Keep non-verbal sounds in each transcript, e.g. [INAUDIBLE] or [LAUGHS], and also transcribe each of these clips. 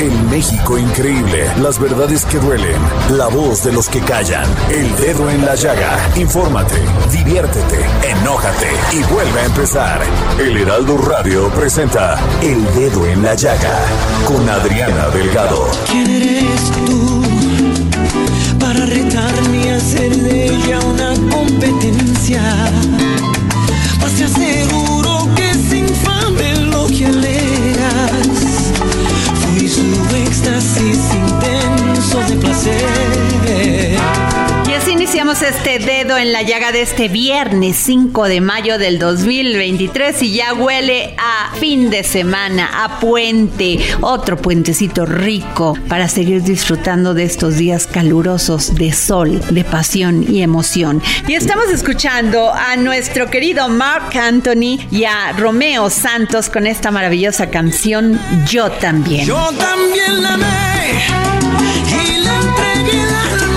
En México increíble, las verdades que duelen, la voz de los que callan, el dedo en la llaga. Infórmate, diviértete, enójate y vuelve a empezar. El Heraldo Radio presenta El Dedo en la Llaga con Adriana Delgado. ¿Quién eres tú para retarme y hacer de ella una competencia? Pues te aseguro prazer iniciamos este dedo en la llaga de este viernes 5 de mayo del 2023 y ya huele a fin de semana, a puente, otro puentecito rico para seguir disfrutando de estos días calurosos de sol, de pasión y emoción. Y estamos escuchando a nuestro querido Mark Anthony y a Romeo Santos con esta maravillosa canción Yo también. Yo también la amé y le entregué el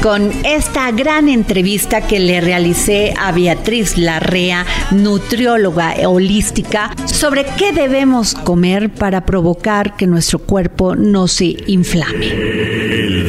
con esta gran entrevista que le realicé a Beatriz Larrea, nutrióloga holística, sobre qué debemos comer para provocar que nuestro cuerpo no se inflame.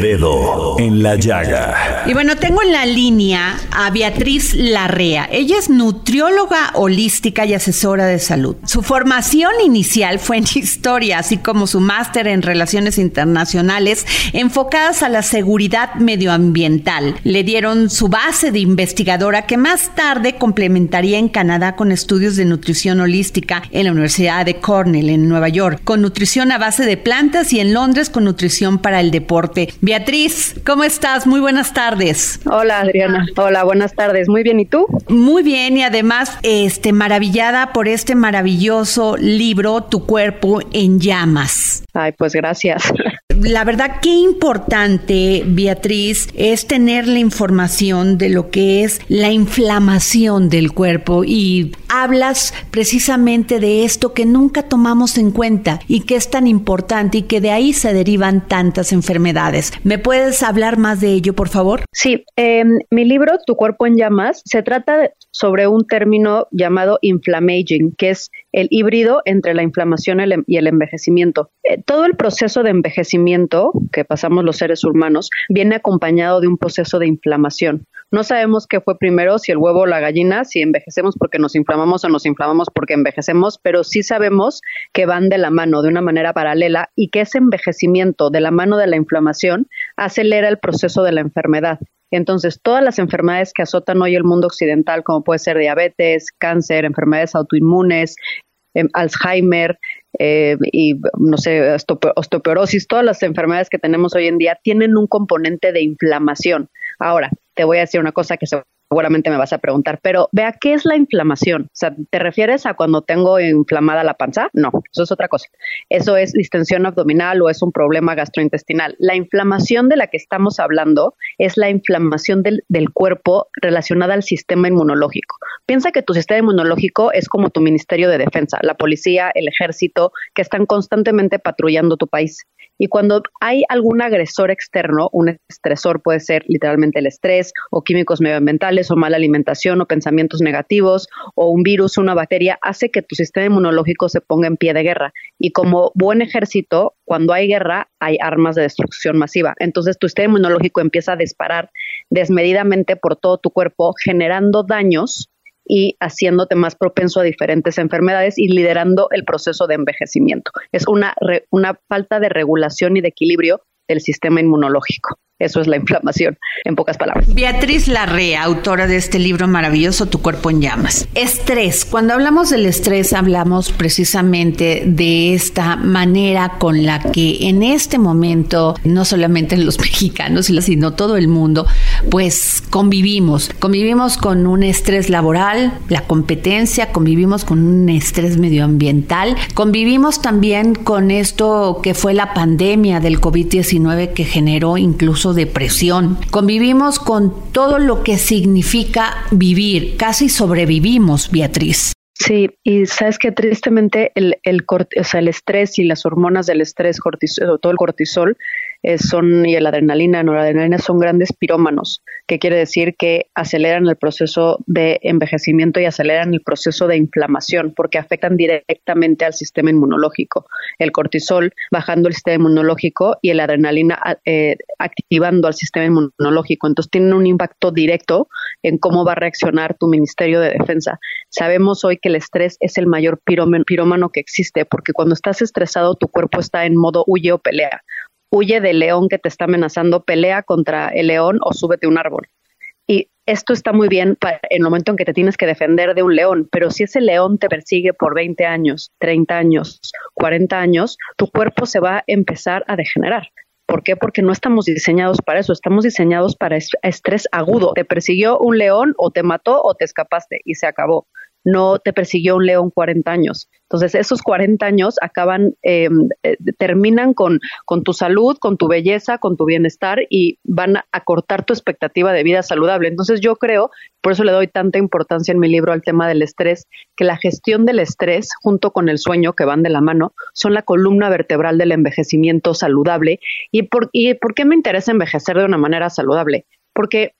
Dedo en la Llaga. Y bueno, tengo en la línea a Beatriz Larrea. Ella es nutrióloga holística y asesora de salud. Su formación inicial fue en historia, así como su máster en relaciones internacionales enfocadas a la seguridad medioambiental. Le dieron su base de investigadora que más tarde complementaría en Canadá con estudios de nutrición holística en la Universidad de Cornell en Nueva York, con nutrición a base de plantas y en Londres con nutrición para el deporte. ¿Cómo estás? Muy buenas tardes. Hola Adriana, hola, buenas tardes. Muy bien, ¿y tú? Muy bien y además este maravillada por este maravilloso libro Tu cuerpo en llamas. Ay, pues gracias. La verdad qué importante, Beatriz, es tener la información de lo que es la inflamación del cuerpo y hablas precisamente de esto que nunca tomamos en cuenta y que es tan importante y que de ahí se derivan tantas enfermedades. ¿Me puedes hablar más de ello, por favor? Sí, eh, mi libro Tu cuerpo en llamas se trata sobre un término llamado inflammaging, que es el híbrido entre la inflamación y el- y el envejecimiento. Eh, todo el proceso de envejecimiento que pasamos los seres humanos viene acompañado de un proceso de inflamación. No sabemos qué fue primero, si el huevo o la gallina, si envejecemos porque nos inflamamos o nos inflamamos porque envejecemos, pero sí sabemos que van de la mano de una manera paralela y que ese envejecimiento de la mano de la inflamación acelera el proceso de la enfermedad. Entonces, todas las enfermedades que azotan hoy el mundo occidental, como puede ser diabetes, cáncer, enfermedades autoinmunes, em, Alzheimer eh, y, no sé, osteopo- osteoporosis, todas las enfermedades que tenemos hoy en día tienen un componente de inflamación. Ahora, te voy a decir una cosa que seguramente me vas a preguntar, pero vea, ¿qué es la inflamación? O sea, ¿te refieres a cuando tengo inflamada la panza? No, eso es otra cosa. Eso es distensión abdominal o es un problema gastrointestinal. La inflamación de la que estamos hablando es la inflamación del, del cuerpo relacionada al sistema inmunológico. Piensa que tu sistema inmunológico es como tu Ministerio de Defensa, la policía, el ejército, que están constantemente patrullando tu país. Y cuando hay algún agresor externo, un estresor puede ser literalmente el estrés o químicos medioambientales o mala alimentación o pensamientos negativos o un virus una bacteria hace que tu sistema inmunológico se ponga en pie de guerra. Y como buen ejército, cuando hay guerra hay armas de destrucción masiva. Entonces tu sistema inmunológico empieza a disparar desmedidamente por todo tu cuerpo, generando daños y haciéndote más propenso a diferentes enfermedades y liderando el proceso de envejecimiento. Es una, una falta de regulación y de equilibrio del sistema inmunológico. Eso es la inflamación, en pocas palabras. Beatriz Larrea, autora de este libro maravilloso, Tu cuerpo en llamas. Estrés. Cuando hablamos del estrés, hablamos precisamente de esta manera con la que en este momento, no solamente los [LAUGHS] mexicanos, sino todo el mundo, pues convivimos. Convivimos con un estrés laboral, la competencia, convivimos con un estrés medioambiental, convivimos también con esto que fue la pandemia del COVID-19 que generó incluso depresión. Convivimos con todo lo que significa vivir, casi sobrevivimos, Beatriz. Sí, y sabes que tristemente el, el, o sea, el estrés y las hormonas del estrés, cortisol, todo el cortisol, eh, son, y la adrenalina, noradrenalina son grandes pirómanos, que quiere decir que aceleran el proceso de envejecimiento y aceleran el proceso de inflamación, porque afectan directamente al sistema inmunológico. El cortisol bajando el sistema inmunológico y la adrenalina eh, activando al sistema inmunológico. Entonces tienen un impacto directo en cómo va a reaccionar tu Ministerio de Defensa. Sabemos hoy que el estrés es el mayor pirómano que existe, porque cuando estás estresado tu cuerpo está en modo huye o pelea huye del león que te está amenazando, pelea contra el león o súbete a un árbol. Y esto está muy bien para en el momento en que te tienes que defender de un león, pero si ese león te persigue por 20 años, 30 años, 40 años, tu cuerpo se va a empezar a degenerar. ¿Por qué? Porque no estamos diseñados para eso, estamos diseñados para estrés agudo. Te persiguió un león o te mató o te escapaste y se acabó no te persiguió un león 40 años. Entonces, esos 40 años acaban, em, eh, terminan con, con tu salud, con tu belleza, con tu bienestar y van a cortar tu expectativa de vida saludable. Entonces, yo creo, por eso le doy tanta importancia en mi libro al tema del estrés, que la gestión del estrés junto con el sueño, que van de la mano, son la columna vertebral del envejecimiento saludable. ¿Y por, y por qué me interesa envejecer de una manera saludable? Porque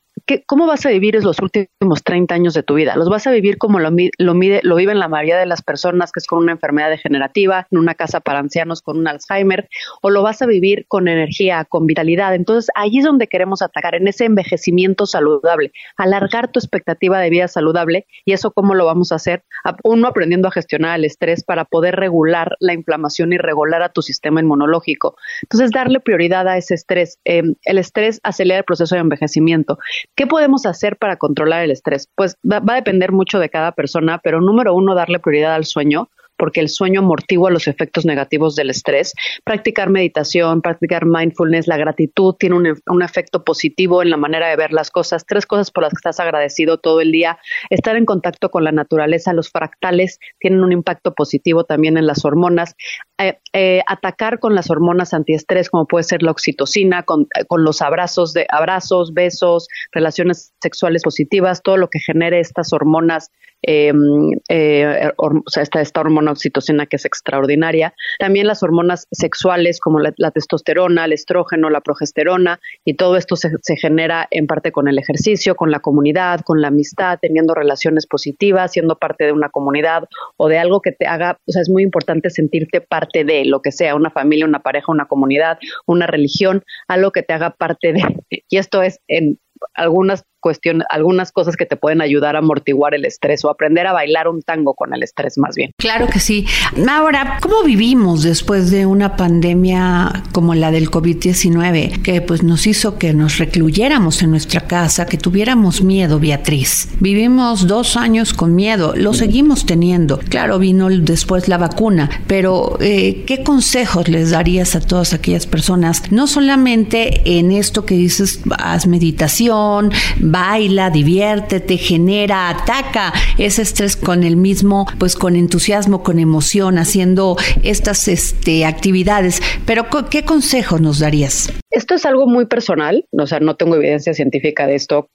¿cómo vas a vivir los últimos 30 años de tu vida? ¿Los vas a vivir como lo, lo, mide, lo viven la mayoría de las personas, que es con una enfermedad degenerativa, en una casa para ancianos con un Alzheimer? ¿O lo vas a vivir con energía, con vitalidad? Entonces, ahí es donde queremos atacar, en ese envejecimiento saludable, alargar tu expectativa de vida saludable. ¿Y eso cómo lo vamos a hacer? Uno, aprendiendo a gestionar el estrés para poder regular la inflamación y regular a tu sistema inmunológico. Entonces, darle prioridad a ese estrés. Em, el estrés acelera el proceso de envejecimiento. ¿Qué podemos hacer para controlar el estrés? Pues va, va, a depender mucho de cada persona, pero número uno, darle prioridad al sueño porque el sueño amortigua los efectos negativos del estrés. Practicar meditación, practicar mindfulness, la gratitud tiene un, efecto positivo en la manera de ver las cosas. Tres cosas por las que estás agradecido todo el día. Estar en contacto con la naturaleza, los fractales tienen un impacto positivo también en las hormonas. Eh, eh, atacar con las hormonas antiestrés, como puede ser la oxitocina, con, eh, con los abrazos de abrazos, besos, relaciones sexuales positivas, todo lo que genere estas hormonas Em, eh, esta, esta hormona oxitocina que es extraordinaria. También las hormonas sexuales como la, testosterona, el estrógeno, la progesterona y todo esto se, se, genera en parte con el ejercicio, con la comunidad, con la amistad, teniendo relaciones positivas, siendo parte de una comunidad o de algo que te haga, o sea, es muy importante sentirte parte de lo que sea, una familia, una pareja, una comunidad, una religión, algo que te haga parte de. Y esto es en algunas cuestión, algunas cosas que te pueden ayudar a amortiguar el estrés o aprender a bailar un tango con el estrés más bien. Claro que sí. Ahora, ¿cómo vivimos después de una pandemia como la del COVID-19 que pues nos hizo que nos recluyéramos en nuestra casa, que tuviéramos miedo, Beatriz? Vivimos dos años con miedo, lo seguimos teniendo. Claro, vino después la vacuna, pero eh, ¿qué consejos les darías a todas aquellas personas? No solamente en esto que dices, haz meditación, baila, diviértete, genera, ataca ese estrés con el mismo, pues con entusiasmo, con emoción, haciendo estas este, actividades. Pero, ¿qué consejos nos darías? Esto es algo muy personal, o sea, no tengo evidencia científica de esto,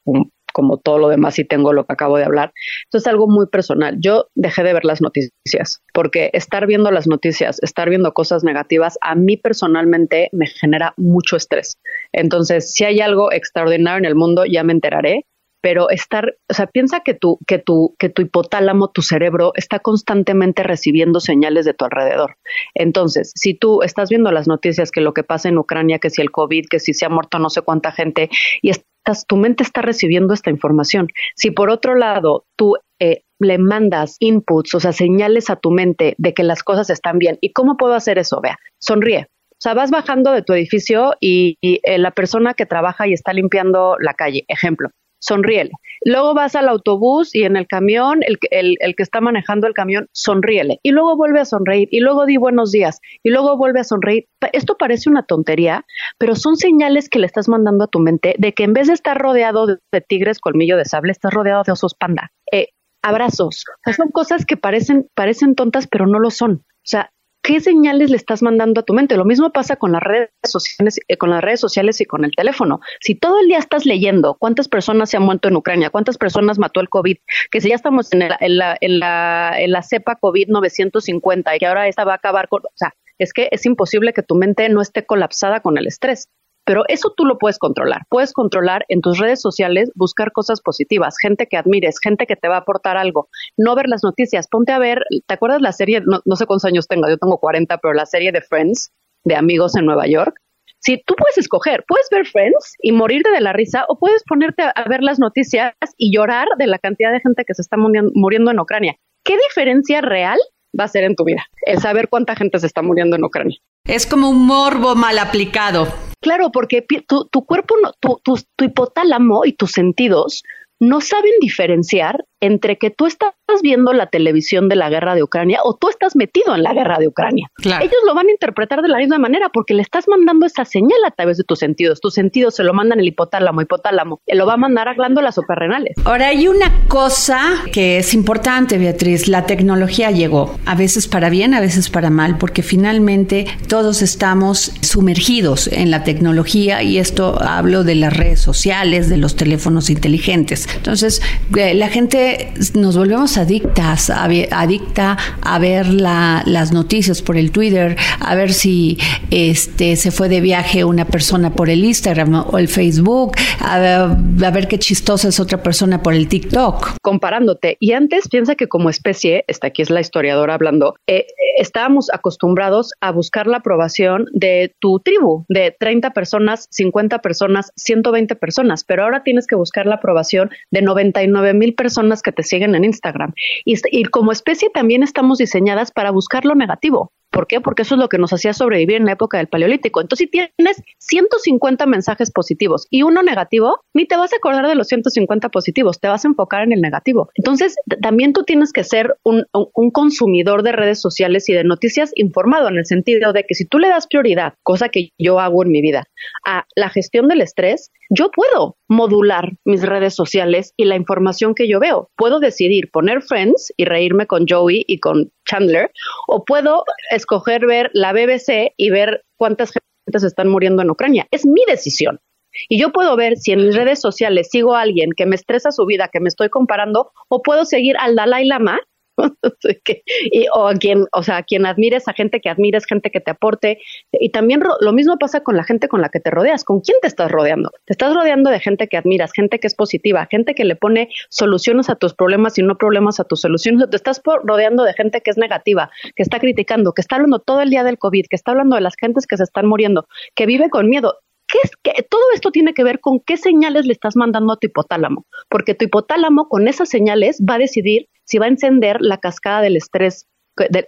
como todo lo demás y tengo lo que acabo de hablar. Es algo muy personal. Yo dejé de ver las noticias porque estar viendo las noticias, estar viendo cosas negativas, a mí personalmente me genera mucho estrés. Entonces, si hay algo extraordinario en el mundo, ya me enteraré, pero estar, o sea, piensa que tu, que tu, que tu hipotálamo, tu cerebro, está constantemente recibiendo señales de tu alrededor. Entonces, si tú estás viendo las noticias que lo que pasa en Ucrania, que si el COVID, que si se ha muerto no sé cuánta gente, y estás, tu mente está recibiendo esta información. Si por otro lado tú eh, le mandas inputs, o sea, señales a tu mente de que las cosas están bien. ¿Y cómo puedo hacer eso? Vea, sonríe. O sea, vas bajando de tu edificio y, eh, la persona que trabaja y está limpiando la calle, ejemplo, sonríele. Luego vas al autobús y en el camión, el, el, el, que está manejando el camión, sonríele. Y luego vuelve a sonreír. Y luego di buenos días. Y luego vuelve a sonreír. Esto parece una tontería, pero son señales que le estás mandando a tu mente de que en vez de estar rodeado de, de tigres colmillo de sable, estás rodeado de osos panda. Eh, abrazos. O sea, son cosas que parecen, parecen tontas, pero no lo son. O sea, ¿qué señales le estás mandando a tu mente? Lo mismo pasa con las redes sociales, eh, con las redes sociales y con el teléfono. Si todo el día estás leyendo cuántas personas se han muerto en Ucrania, cuántas personas mató el COVID, que si ya estamos en, la, en, la, cepa COVID 950 y que ahora esta va a acabar con, o sea, es que es imposible que tu mente no esté colapsada con el estrés. Pero eso tú lo puedes controlar. Puedes controlar en tus redes sociales, buscar cosas positivas, gente que admires, gente que te va a aportar algo. No ver las noticias. Ponte a ver, ¿te acuerdas la serie? No, sé cuántos años tengo, yo tengo 40, pero la serie de Friends, de amigos en Nueva York. Si tú puedes escoger, puedes ver Friends y morirte de la risa o puedes ponerte a, a ver las noticias y llorar de la cantidad de gente que se está muriendo en Ucrania. ¿Qué diferencia real va a ser en tu vida? El saber cuánta gente se está muriendo en Ucrania. Es como un morbo mal aplicado. Claro, porque tu, tu cuerpo, no, tu, tu, tu hipotálamo y tus sentidos no saben diferenciar entre que tú estás viendo la televisión de la guerra de Ucrania o tú estás metido en la guerra de Ucrania. Claro. Ellos lo van a interpretar de la misma manera porque le estás mandando esa señal a través de tus sentidos. Tus sentidos se lo mandan el hipotálamo, hipotálamo, lo va a mandar a glándulas suprarrenales. Ahora hay una cosa que es importante, Beatriz. La tecnología llegó, a veces para bien, a veces para mal, porque finalmente todos estamos sumergidos en la tecnología y esto hablo de las redes sociales, de los teléfonos inteligentes. Entonces, eh, la gente nos volvemos adictas, a, adicta a ver la, las noticias por el Twitter, a ver si este se fue de viaje una persona por el Instagram o el Facebook, a ver, a ver qué chistosa es otra persona por el TikTok. Comparándote. Y antes piensa que como especie, esta aquí es la historiadora hablando, eh, estábamos acostumbrados a buscar la aprobación de tu tribu, de 30 personas, 50 personas, 120 personas, pero ahora tienes que buscar la aprobación de 99 mil personas que te siguen en Instagram. Y, como especie también estamos diseñadas para buscar lo negativo. ¿Por qué? Porque eso es lo que nos hacía sobrevivir en la época del Paleolítico. Entonces, si tienes 150 mensajes positivos y uno negativo, ni te vas a acordar de los 150 positivos, te vas a enfocar en el negativo. Entonces, también tú tienes que ser un, un, consumidor de redes sociales y de noticias informado en el sentido de que si tú le das prioridad, cosa que yo hago en mi vida, a la gestión del estrés, yo puedo modular mis redes sociales y la información que yo veo. Puedo decidir poner Friends y reírme con Joey y con Chandler, o puedo escoger ver la BBC y ver cuántas gentes están muriendo en Ucrania. Es mi decisión. Y yo puedo ver si en mis redes sociales sigo a alguien que me estresa su vida, que me estoy comparando, o puedo seguir al Dalai Lama [LAUGHS] y, o a quien, o sea, a quien admires, a gente que admires, gente que te aporte. Y también lo mismo pasa con la gente con la que te rodeas. ¿Con quién te estás rodeando? Te estás rodeando de gente que admiras, gente que es positiva, gente que le pone soluciones a tus problemas y no problemas a tus soluciones. Te estás rodeando de gente que es negativa, que está criticando, que está hablando todo el día del COVID, que está hablando de las gentes que se están muriendo, que vive con miedo. ¿Qué es que todo esto tiene que ver con qué señales le estás mandando a tu hipotálamo? Porque tu hipotálamo con esas señales va a decidir si va a encender la cascada del estrés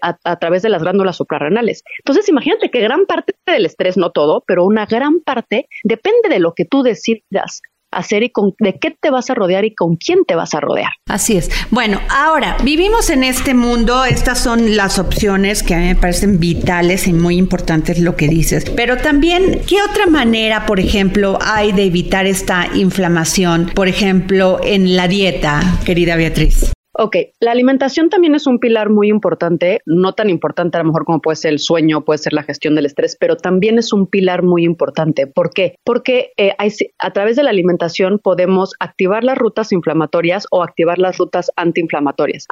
a, a, través de las glándulas suprarrenales. Entonces, imagínate que gran parte del estrés, no todo, pero una gran parte depende de lo que tú decidas hacer y con de qué te vas a rodear y con quién te vas a rodear. Así es. Bueno, ahora vivimos en este mundo, estas son las opciones que a mí me parecen vitales y muy importantes lo que dices, pero también, ¿qué otra manera, por ejemplo, hay de evitar esta inflamación, por ejemplo, en la dieta, querida Beatriz? Ok, la alimentación también es un pilar muy importante, no tan importante a lo mejor como puede ser el sueño, puede ser la gestión del estrés, pero también es un pilar muy importante. ¿Por qué? Porque eh, hay, a través de la alimentación podemos activar las rutas inflamatorias o activar las rutas antiinflamatorias.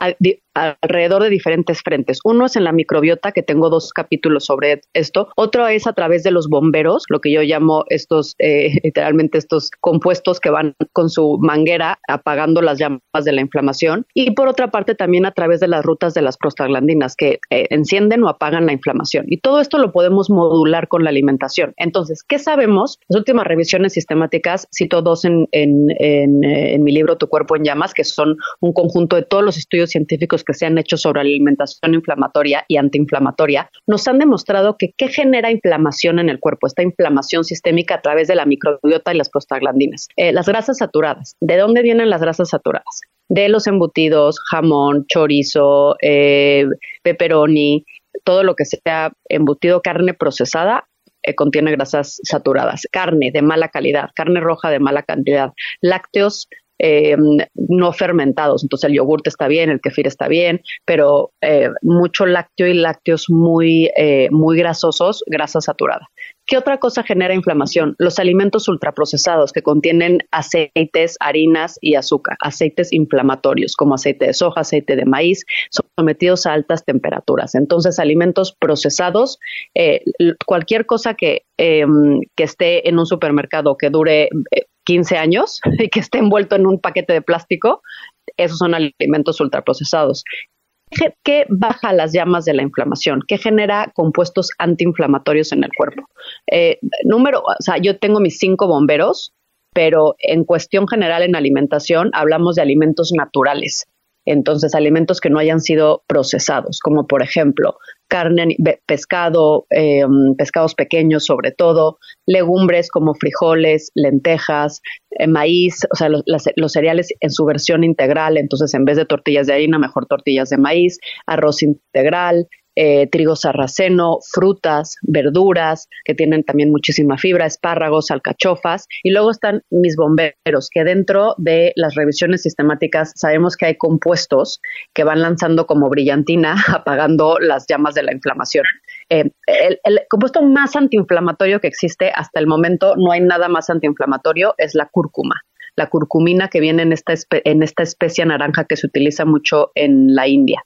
Alrededor de diferentes frentes. Uno es en la microbiota, que tengo dos capítulos sobre esto. Otro es a través de los bomberos, lo que yo llamo estos, eh, [LAUGHS] literalmente estos compuestos que van con su manguera apagando las llamas de la inflamación. Y por otra parte, también a través de las rutas de las prostaglandinas que eh, encienden o apagan la inflamación. Y todo esto lo podemos modular con la alimentación. Entonces, ¿qué sabemos? Las últimas revisiones sistemáticas, cito dos en, en, en, eh, en mi libro Tu cuerpo en llamas, que son un conjunto de todos los estudios científicos que se han hecho sobre alimentación inflamatoria y antiinflamatoria, nos han demostrado que qué genera inflamación en el cuerpo, esta inflamación sistémica a través de la microbiota y las prostaglandinas. Eh, las grasas saturadas. ¿De dónde vienen las grasas saturadas? De los embutidos, jamón, chorizo, eh, pepperoni, todo lo que sea embutido, carne procesada, eh, contiene grasas saturadas, carne de mala calidad, carne roja de mala calidad, lácteos eh, no fermentados. Entonces el yogurte está bien, el kefir está bien, pero eh, mucho lácteo y lácteos muy, eh, muy grasosos, grasa saturada. ¿Qué otra cosa genera inflamación? Los alimentos ultraprocesados que contienen aceites, harinas y azúcar, aceites inflamatorios como aceite de soja, aceite de maíz, sometidos a altas temperaturas. Entonces, alimentos procesados, eh, cualquier cosa que, eh, que esté en un supermercado que dure 15 años [LAUGHS] y que esté envuelto en un paquete de plástico, esos son alimentos ultraprocesados. ¿Qué baja las llamas de la inflamación? ¿Qué genera compuestos antiinflamatorios en el cuerpo? Eh, número, o sea, yo tengo mis cinco bomberos, pero en cuestión general en alimentación hablamos de alimentos naturales. Entonces, alimentos que no hayan sido procesados, como por ejemplo carne, pescado, eh, pescados pequeños sobre todo, legumbres como frijoles, lentejas, eh, maíz, o sea, los, los, cereales en su versión integral, entonces en vez de tortillas de harina, mejor tortillas de maíz, arroz integral, eh, trigo sarraceno, frutas, verduras, que tienen también muchísima fibra, espárragos, alcachofas. Y luego están mis bomberos, que dentro de las revisiones sistemáticas sabemos que hay compuestos que van lanzando como brillantina, [LAUGHS] apagando las llamas de la inflamación. Eh, el, el, compuesto más antiinflamatorio que existe hasta el momento, no hay nada más antiinflamatorio, es la cúrcuma la curcumina que viene en esta, en esta especie naranja que se utiliza mucho en la India.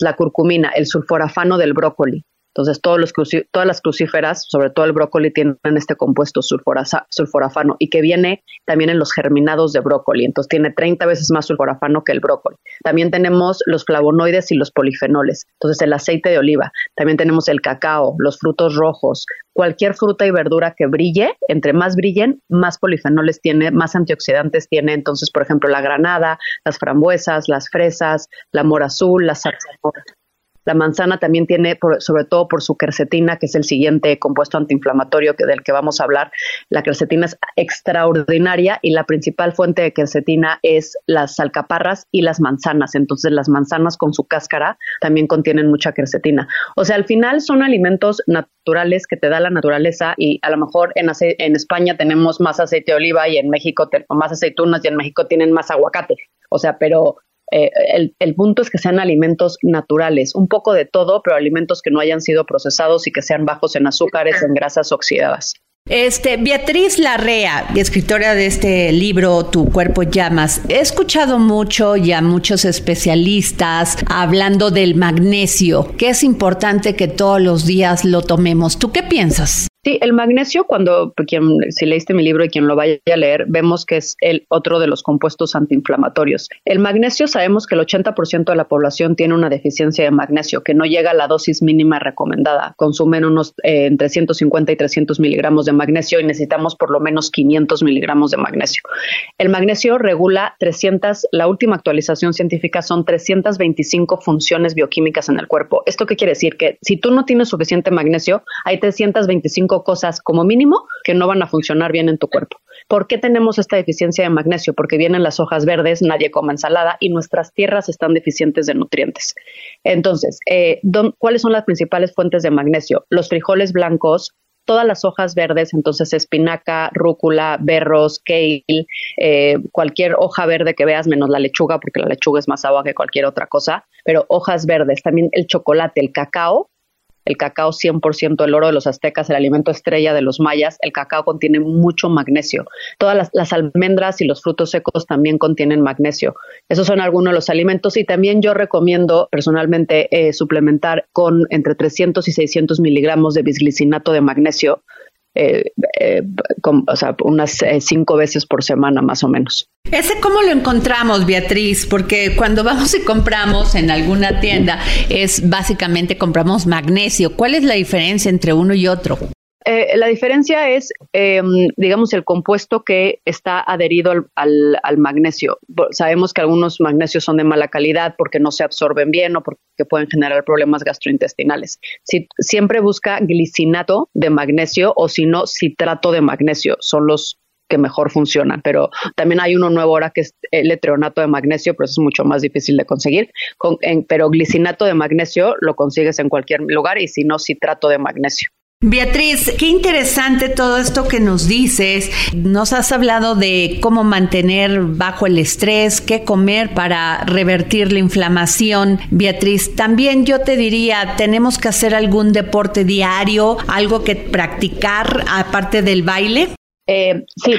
la curcumina, el sulforafano del brócoli, entonces, todos los todas las crucíferas, sobre todo el brócoli, tienen este compuesto sulforafano y que viene también en los germinados de brócoli. Entonces, tiene 30 veces más sulforafano que el brócoli. También tenemos los flavonoides y los polifenoles. Entonces, el aceite de oliva. También tenemos el cacao, los frutos rojos. Cualquier fruta y verdura que brille, entre más brillen, más polifenoles tiene, más antioxidantes tiene. Entonces, por ejemplo, la granada, las frambuesas, las fresas, la mora azul, las zarzamoras. La manzana también tiene, sobre todo por su quercetina, que es el siguiente compuesto antiinflamatorio que, del que vamos a hablar. La quercetina es extraordinaria y la principal fuente de quercetina es las alcaparras y las manzanas. Entonces, las manzanas con su cáscara también contienen mucha quercetina. O sea, al final son alimentos naturales que te da la naturaleza y a lo mejor en, en España tenemos más aceite de oliva y en México más aceitunas y en México tienen más aguacate. O sea, pero eh, el, el, punto es que sean alimentos naturales, un poco de todo, pero alimentos que no hayan sido procesados y que sean bajos en azúcares, en grasas oxidadas. Este, Beatriz Larrea, escritora de este libro Tu cuerpo llamas, he escuchado mucho y a muchos especialistas hablando del magnesio, que es importante que todos los días lo tomemos. ¿Tú qué piensas? Sí, el magnesio, cuando quien, si leíste mi libro y quien lo vaya a leer, vemos que es el otro de los compuestos antiinflamatorios. El magnesio sabemos que el 80% de la población tiene una deficiencia de magnesio, que no llega a la dosis mínima recomendada. Consumen unos eh, entre 150 y 300 miligramos de magnesio y necesitamos por lo menos 500 miligramos de magnesio. El magnesio regula 300, la última actualización científica son 325 funciones bioquímicas en el cuerpo. ¿Esto qué quiere decir? Que si tú no tienes suficiente magnesio, hay 325 cosas como mínimo que no van a funcionar bien en tu cuerpo. ¿Por qué tenemos esta deficiencia de magnesio? Porque vienen las hojas verdes, nadie come ensalada y nuestras tierras están deficientes de nutrientes. Entonces, eh, ¿cuáles son las principales fuentes de magnesio? Los frijoles blancos, todas las hojas verdes, entonces espinaca, rúcula, berros, kale, eh, cualquier hoja verde que veas, menos la lechuga, porque la lechuga es más agua que cualquier otra cosa, pero hojas verdes, también el chocolate, el cacao, el cacao 100%, el oro de los aztecas, el alimento estrella de los mayas, el cacao contiene mucho magnesio. Todas las, almendras y los frutos secos también contienen magnesio. Esos son algunos de los alimentos y también yo recomiendo personalmente eh, suplementar con entre 300 y 600 miligramos de bisglicinato de magnesio eh, eh, unas eh, cinco veces por semana más o menos. ¿Ese cómo lo encontramos, Beatriz? Porque cuando vamos y compramos en alguna tienda es básicamente compramos magnesio. ¿Cuál es la diferencia entre uno y otro? Eh, la diferencia es, eh, digamos, el compuesto que está adherido al, magnesio. Sabemos que algunos magnesios son de mala calidad porque no se absorben bien o porque pueden generar problemas gastrointestinales. Si, siempre busca glicinato de magnesio o si no, citrato de magnesio. Son los que mejor funcionan, pero también hay uno nuevo ahora que es el etreonato de magnesio, pero eso es mucho más difícil de conseguir. Con, en, pero glicinato de magnesio lo consigues en cualquier lugar y si no, citrato de magnesio. Beatriz, qué interesante todo esto que nos dices. Nos has hablado de cómo mantener bajo el estrés, qué comer para revertir la inflamación. Beatriz, también yo te diría, tenemos que hacer algún deporte diario, algo que practicar aparte del baile. Eh, sí,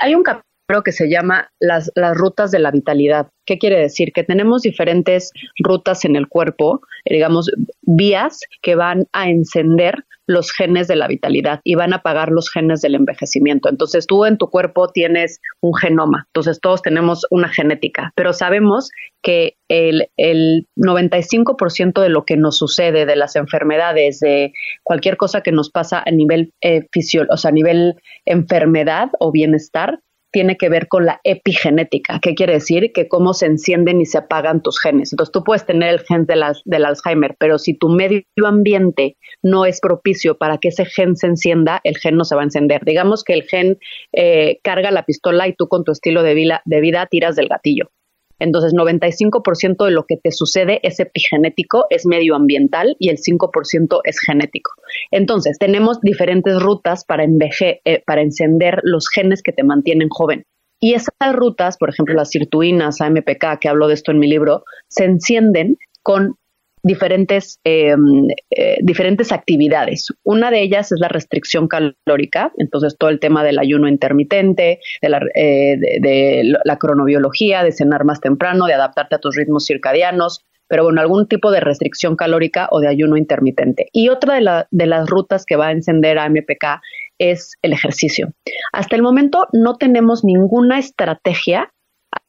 hay un capítulo que se llama las, las rutas de la vitalidad. ¿Qué quiere decir? Que tenemos diferentes rutas en el cuerpo, digamos, vías que van a encender los genes de la vitalidad y van a apagar los genes del envejecimiento. Entonces tú en tu cuerpo tienes un genoma, entonces todos tenemos una genética, pero sabemos que el, el 95% de lo que nos sucede, de las enfermedades, de cualquier cosa que nos pasa a nivel eh, fisio, o sea, a nivel enfermedad o bienestar, tiene que ver con la epigenética. ¿Qué quiere decir? Que cómo se encienden y se apagan tus genes. Entonces tú puedes tener el gen del Alzheimer, pero si tu medio ambiente no es propicio para que ese gen se encienda, el gen no se va a encender. Digamos que el gen eh, carga la pistola y tú con tu estilo de vida tiras del gatillo. Entonces, 95% de lo que te sucede es epigenético, es medioambiental y el 5% es genético. Entonces, tenemos diferentes rutas para, enveje, eh, para encender los genes que te mantienen joven. Y esas rutas, por ejemplo, las sirtuinas, AMPK, que hablo de esto en mi libro, se encienden con diferentes, eh, eh, diferentes actividades. Una de ellas es la restricción calórica, entonces todo el tema del ayuno intermitente, de la, eh, de la cronobiología, de cenar más temprano, de adaptarte a tus ritmos circadianos, pero bueno, algún tipo de restricción calórica o de ayuno intermitente. Y otra de, la, de las rutas que va a encender a MPK es el ejercicio. Hasta el momento no tenemos ninguna estrategia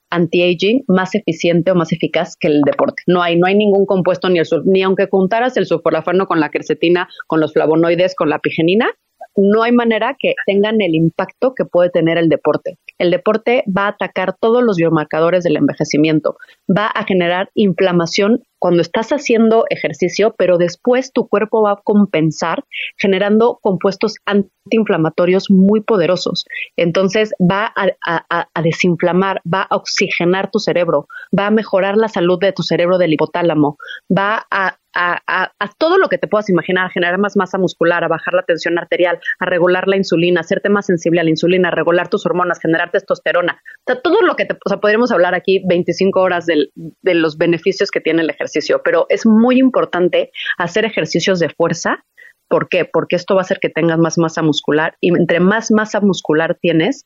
anti-aging más eficiente o más eficaz que el deporte. No hay, no hay ningún compuesto ni el ni aunque juntaras el sulforafano con la quercetina, con los flavonoides, con la pigenina, no hay manera que tengan el impacto que puede tener el deporte. El deporte va a atacar todos los biomarcadores del envejecimiento, va a generar inflamación cuando estás haciendo ejercicio, pero después tu cuerpo va a compensar generando compuestos antiinflamatorios muy poderosos. Entonces va a, desinflamar, va a oxigenar tu cerebro, va a mejorar la salud de tu cerebro del hipotálamo, va a a, a, a, todo lo que te puedas imaginar, a generar más masa muscular, a bajar la tensión arterial, a regular la insulina, hacerte más sensible a la insulina, a regular tus hormonas, generar testosterona. O sea, todo lo que te, o sea, podríamos hablar aquí 25 horas del, de los beneficios que tiene el ejercicio, pero es muy importante hacer ejercicios de fuerza. ¿Por qué? Porque esto va a hacer que tengas más masa muscular y entre más masa muscular tienes,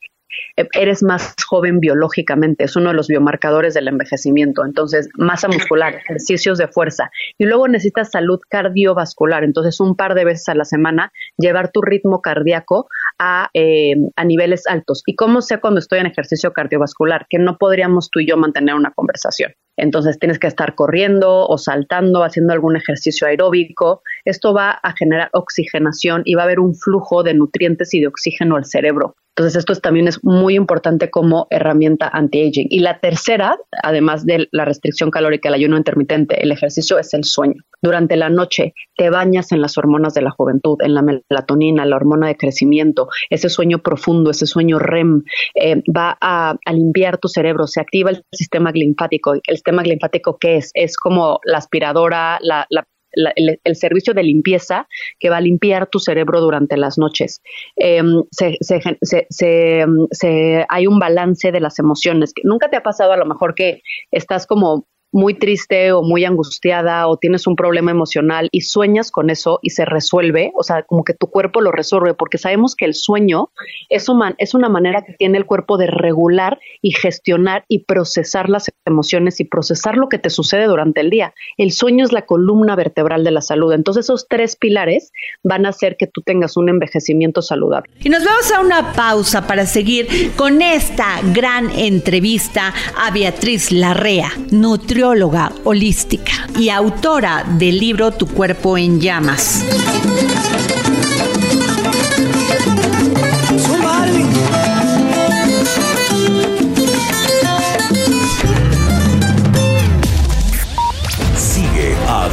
eres más joven biológicamente, es uno de los biomarcadores del envejecimiento. Entonces, masa muscular, ejercicios de fuerza. Y luego necesitas salud cardiovascular. Entonces, un par de veces a la semana, llevar tu ritmo cardíaco a, eh, a niveles altos. ¿Y cómo sé cuando estoy en ejercicio cardiovascular? Que no podríamos tú y yo mantener una conversación. Entonces tienes que estar corriendo o saltando, haciendo algún ejercicio aeróbico. Esto va a generar oxigenación y va a haber un flujo de nutrientes y de oxígeno al cerebro. Entonces esto también es muy importante como herramienta anti-aging. Y la tercera, además de la restricción calórica, el ayuno intermitente, el ejercicio es el sueño. Durante la noche te bañas en las hormonas de la juventud, en la melatonina, la hormona de crecimiento, ese sueño profundo, ese sueño REM, eh, va a, limpiar tu cerebro, se activa el sistema linfático. El sistema linfático, ¿qué es? Es como la aspiradora, la, la el, servicio de limpieza que va a limpiar tu cerebro durante las noches. Se, se, hay un balance de las emociones. Nunca te ha pasado a lo mejor que estás como muy triste o muy angustiada o tienes un problema emocional y sueñas con eso y se resuelve, o sea, como que tu cuerpo lo resuelve, porque sabemos que el sueño es, es una manera que tiene el cuerpo de regular y gestionar y procesar las emociones y procesar lo que te sucede durante el día. El sueño es la columna vertebral de la salud. Entonces esos tres pilares van a hacer que tú tengas un envejecimiento saludable. Y nos vamos a una pausa para seguir con esta gran entrevista a Beatriz Larrea, nutrióloga holística y autora del libro Tu cuerpo en llamas.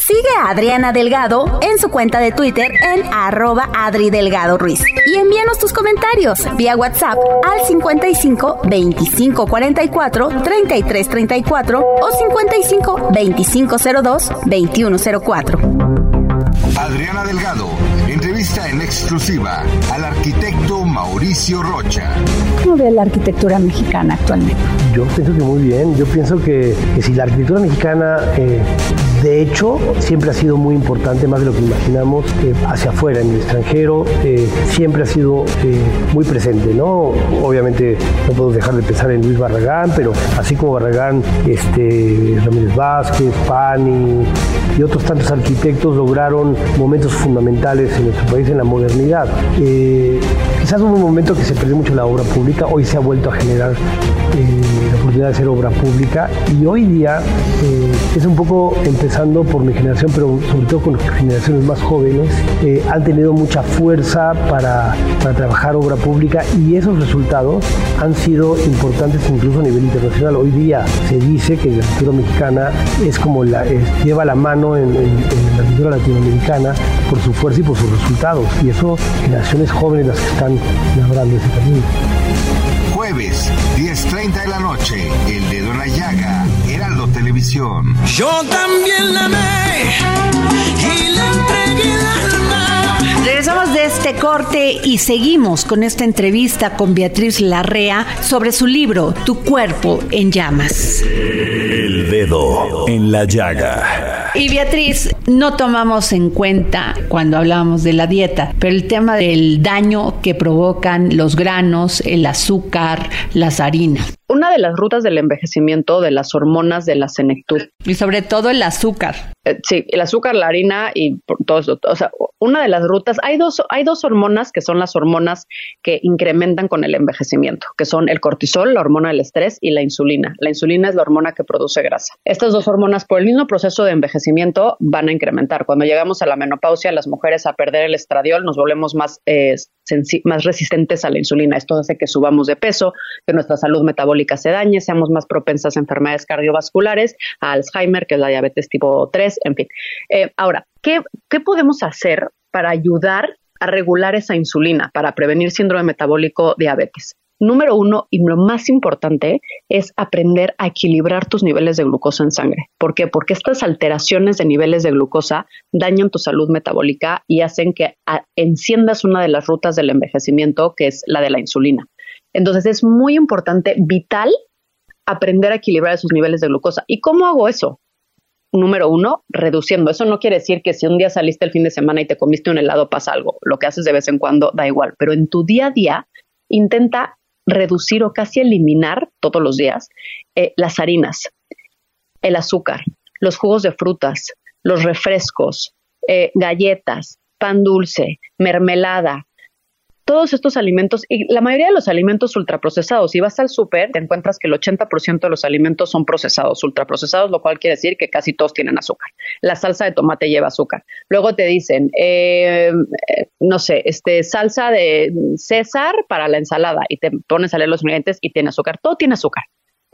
Sigue a Adriana Delgado en su cuenta de Twitter en arroba Adri Delgado Ruiz. Y envíanos tus comentarios vía WhatsApp al 55 25 44 33 34 o 55 25 02 21 04. Adriana Delgado entrevista en exclusiva al arquitecto Mauricio Rocha. ¿Cómo ve la arquitectura mexicana actualmente? Yo pienso que muy bien. Yo pienso que, que si la arquitectura mexicana, eh, de hecho, siempre ha sido muy importante, más de lo que imaginamos, eh, hacia afuera, en el extranjero, eh, siempre ha sido eh, muy presente, ¿no? Obviamente no podemos dejar de pensar en Luis Barragán, pero así como Barragán, este, Ramírez Vázquez, Pani y otros tantos arquitectos lograron momentos fundamentales en nuestro país en la modernidad. Quizás hubo un momento que se perdió mucho la obra pública, hoy se ha vuelto a generar de hacer obra pública y hoy día eh, es un poco empezando por mi generación, pero sobre todo con generaciones más jóvenes, eh, han tenido mucha fuerza para, para trabajar obra pública y esos resultados han sido importantes incluso a nivel internacional. Hoy día se dice que la cultura mexicana es como la, es- lleva la mano en, en- en la cultura latinoamericana por su fuerza y por sus resultados y eso generaciones jóvenes las que están labrando ese camino. Jueves, 10.30 de la noche, El Dedo en la Llaga, Heraldo Televisión. Yo también la amé y le entregué el alma. Regresamos de este corte y seguimos con esta entrevista con Beatriz Larrea sobre su libro Tu cuerpo en llamas. El dedo en la llaga. Y Beatriz, no tomamos en cuenta cuando hablamos de la dieta, pero el tema del daño que provocan los granos, el azúcar, las harinas de las rutas del envejecimiento de las hormonas de la senectud. y sobre todo el azúcar. Eh, sí, el azúcar, la harina y todo eso. O sea, una de las rutas, hay dos, hay dos hormonas que son las hormonas que incrementan con el envejecimiento, que son el cortisol, la hormona del estrés, y la insulina. La insulina es la hormona que produce grasa. Estas dos hormonas, por el mismo proceso de envejecimiento, van a incrementar. Cuando llegamos a la menopausia, las mujeres a perder el estradiol, nos volvemos más, eh, más resistentes a la insulina. Esto hace que subamos de peso, que nuestra salud metabólica se dañe, seamos más propensas a enfermedades cardiovasculares, a Alzheimer, que es la diabetes tipo 3, en fin. Eh, ahora, ¿qué, ¿qué podemos hacer para ayudar a regular esa insulina, para prevenir síndrome metabólico diabetes? Número uno, y lo más importante, es aprender a equilibrar tus niveles de glucosa en sangre. ¿Por qué? Porque estas alteraciones de niveles de glucosa dañan tu salud metabólica y hacen que ah, enciendas una de las rutas del envejecimiento, que es la de la insulina. Entonces es muy importante, vital, aprender a equilibrar esos niveles de glucosa. ¿Y cómo hago eso? Número uno, reduciendo. Eso no quiere decir que si un día saliste el fin de semana y te comiste un helado pasa algo. Lo que haces de vez en cuando da igual. Pero en tu día a día, intenta reducir o casi eliminar todos los días eh, las harinas, el azúcar, los jugos de frutas, los refrescos, eh, galletas, pan dulce, mermelada, todos estos alimentos, y la mayoría de los alimentos ultraprocesados, si vas al súper, te encuentras que el 80% de los alimentos son procesados, ultraprocesados, lo cual quiere decir que casi todos tienen azúcar. La salsa de tomate lleva azúcar. Luego te dicen, eh, eh, no sé, este, salsa de César para la ensalada y te pones a leer los ingredientes y tiene azúcar. Todo tiene azúcar.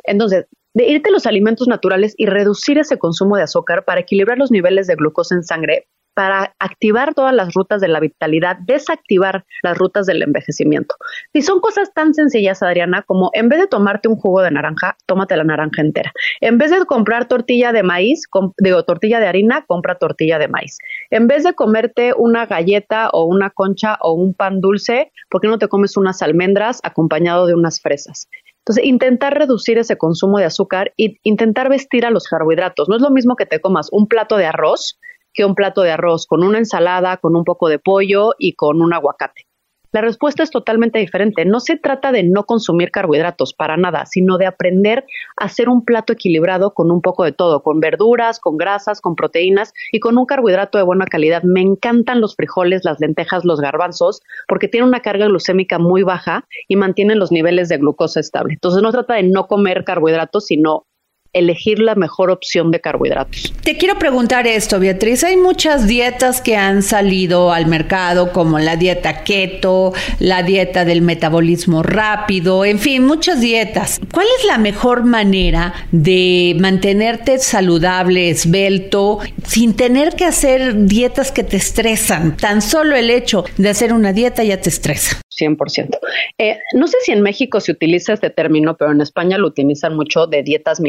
Entonces, de irte a los alimentos naturales y reducir ese consumo de azúcar para equilibrar los niveles de glucosa en sangre para activar todas las rutas de la vitalidad, desactivar las rutas del envejecimiento. Y son cosas tan sencillas, Adriana, como en vez de tomarte un jugo de naranja, tómate la naranja entera. En vez de comprar tortilla de maíz, digo, tortilla de harina, compra tortilla de maíz. En vez de comerte una galleta o una concha o un pan dulce, ¿por qué no te comes unas almendras acompañado de unas fresas? Entonces, intentar reducir ese consumo de azúcar e intentar vestir a los carbohidratos. No es lo mismo que te comas un plato de arroz que un plato de arroz con una ensalada, con un poco de pollo y con un aguacate. La respuesta es totalmente diferente. No se trata de no consumir carbohidratos para nada, sino de aprender a hacer un plato equilibrado con un poco de todo, con verduras, con grasas, con proteínas y con un carbohidrato de buena calidad. Me encantan los frijoles, las lentejas, los garbanzos, porque tienen una carga glucémica muy baja y mantienen los niveles de glucosa estable. Entonces no trata de no comer carbohidratos, sino elegir la mejor opción de carbohidratos. Te quiero preguntar esto, Beatriz. Hay muchas dietas que han salido al mercado, como la dieta keto, la dieta del metabolismo rápido, en fin, muchas dietas. ¿Cuál es la mejor manera de mantenerte saludable, esbelto, sin tener que hacer dietas que te estresan? Tan solo el hecho de hacer una dieta ya te estresa. 100%. Eh, no sé si en México se utiliza este término, pero en España lo utilizan mucho de dietas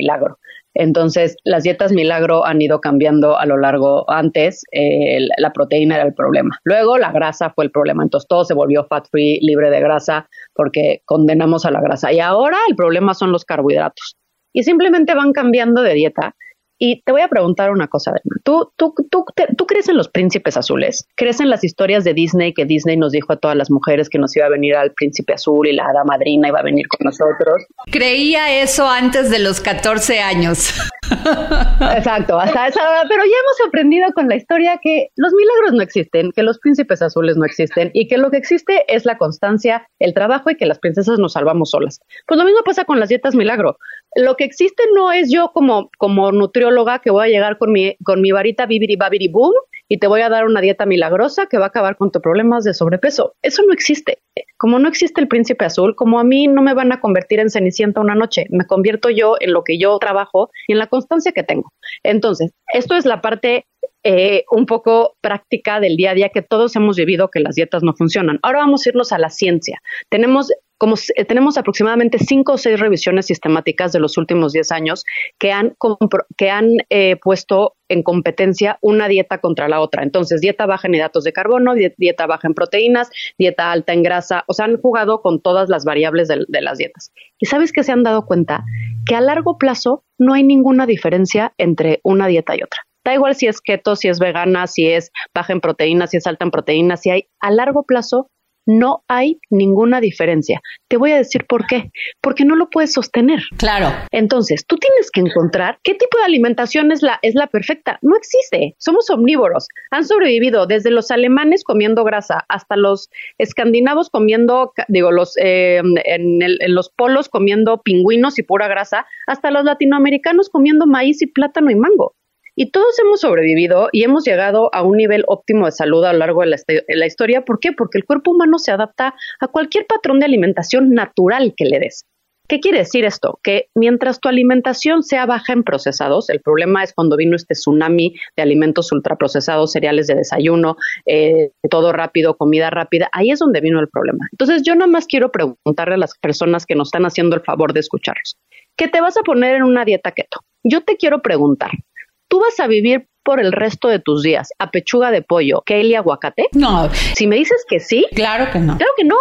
Entonces, las dietas milagro han ido cambiando a lo largo. Antes, eh, la proteína era el problema. Luego, la grasa fue el problema. Entonces, todo se volvió fat free, libre de grasa, porque condenamos a la grasa. Y ahora el problema son los carbohidratos. Y simplemente van cambiando de dieta y te voy a preguntar una cosa, ¿Tú, tú, tú, ¿Tú crees en los príncipes azules? ¿Crees en las historias de Disney que Disney nos dijo a todas las mujeres que nos iba a venir al príncipe azul y la hada madrina iba a venir con nosotros? Creía eso antes de los 14 años. Exacto, hasta esa hora, pero ya hemos aprendido con la historia que los milagros no existen, que los príncipes azules no existen y que lo que existe es la constancia, el trabajo y que las princesas nos salvamos solas. Pues lo mismo pasa con las dietas milagro. Lo que existe no es yo como, como nutrióloga que voy a llegar con mi, con mi varita bibiri babiri boom y te voy a dar una dieta milagrosa que va a acabar con tus problemas de sobrepeso. Eso no existe. Como no existe el príncipe azul, como a mí no me van a convertir en cenicienta una noche, me convierto yo en lo que yo trabajo y en la constancia que tengo. Entonces, esto es la parte eh, un poco práctica del día a día que todos hemos vivido que las dietas no funcionan. Ahora vamos a irnos a la ciencia. Tenemos como eh, tenemos aproximadamente cinco o seis revisiones sistemáticas de los últimos diez años que han, que han eh, puesto en competencia una dieta contra la otra. Entonces, dieta baja en hidratos de carbono, dieta baja en proteínas, dieta alta en grasa, o sea, han jugado con todas las variables de las dietas. Y sabes que se han dado cuenta que a largo plazo no hay ninguna diferencia entre una dieta y otra. Da igual si es keto, si es vegana, si es baja en proteínas, si es alta en proteínas, si hay a largo plazo no hay ninguna diferencia. Te voy a decir por qué. Porque no lo puedes sostener. Claro. Entonces, tú tienes que encontrar qué tipo de alimentación es la, es la perfecta. No existe. Somos omnívoros. Han sobrevivido desde los alemanes comiendo grasa hasta los escandinavos comiendo, digo, los, eh, en, en los polos comiendo pingüinos y pura grasa, hasta los latinoamericanos comiendo maíz y plátano y mango. Y todos hemos sobrevivido y hemos llegado a un nivel óptimo de salud a lo largo de la, historia. ¿Por qué? Porque el cuerpo humano se adapta a cualquier patrón de alimentación natural que le des. ¿Qué quiere decir esto? Que mientras tu alimentación sea baja en procesados, el problema es cuando vino este tsunami de alimentos ultraprocesados, cereales de desayuno, eh, todo rápido, comida rápida, ahí es donde vino el problema. Entonces yo nada más quiero preguntarle a las personas que nos están haciendo el favor de escucharnos, ¿qué te vas a poner en una dieta keto? Yo te quiero preguntar, ¿tú vas a vivir por el resto de tus días a pechuga de pollo, kale y aguacate? No. Si me dices que sí. Claro que no. Claro que no,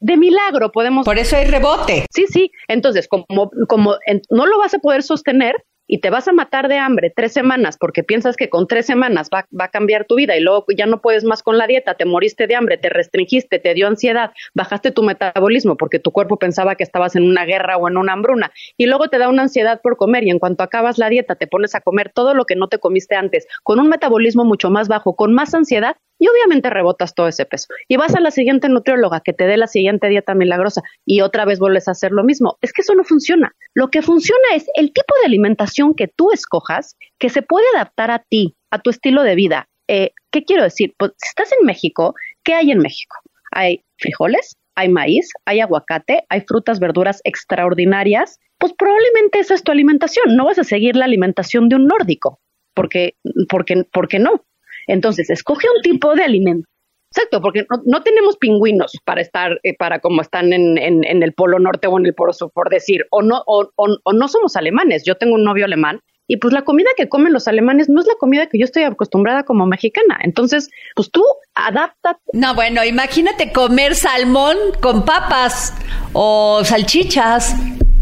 de, milagro podemos. Por eso hay rebote. Sí, sí. Entonces, como, como no lo vas a poder sostener, y te vas a matar de hambre tres semanas porque piensas que con tres semanas va, va, a cambiar tu vida y luego ya no puedes más con la dieta, te moriste de hambre, te restringiste, te dio ansiedad, bajaste tu metabolismo porque tu cuerpo pensaba que estabas en una guerra o en una hambruna y luego te da una ansiedad por comer y en cuanto acabas la dieta te pones a comer todo lo que no te comiste antes, con un metabolismo mucho más bajo, con más ansiedad, y obviamente rebotas todo ese peso. Y vas a la siguiente nutrióloga que te dé la siguiente dieta milagrosa y otra vez vuelves a hacer lo mismo. Es que eso no funciona. Lo que funciona es el tipo de alimentación que tú escojas, que se puede adaptar a ti, a tu estilo de vida. Eh, ¿Qué quiero decir? Pues si estás en México, ¿qué hay en México? Hay frijoles, hay maíz, hay aguacate, hay frutas, verduras extraordinarias. Pues probablemente esa es tu alimentación. No vas a seguir la alimentación de un nórdico, porque, porque, porque no. Entonces, escoge un tipo de alimento. Exacto, porque no, tenemos pingüinos para estar, eh, para como están en, en, el Polo Norte o en el Polo Sur, por decir, o no, o, o, no somos alemanes. Yo tengo un novio alemán y pues la comida que comen los alemanes no es la comida que yo estoy acostumbrada como mexicana. Entonces, pues tú adapta. No, bueno, imagínate comer salmón con papas o salchichas.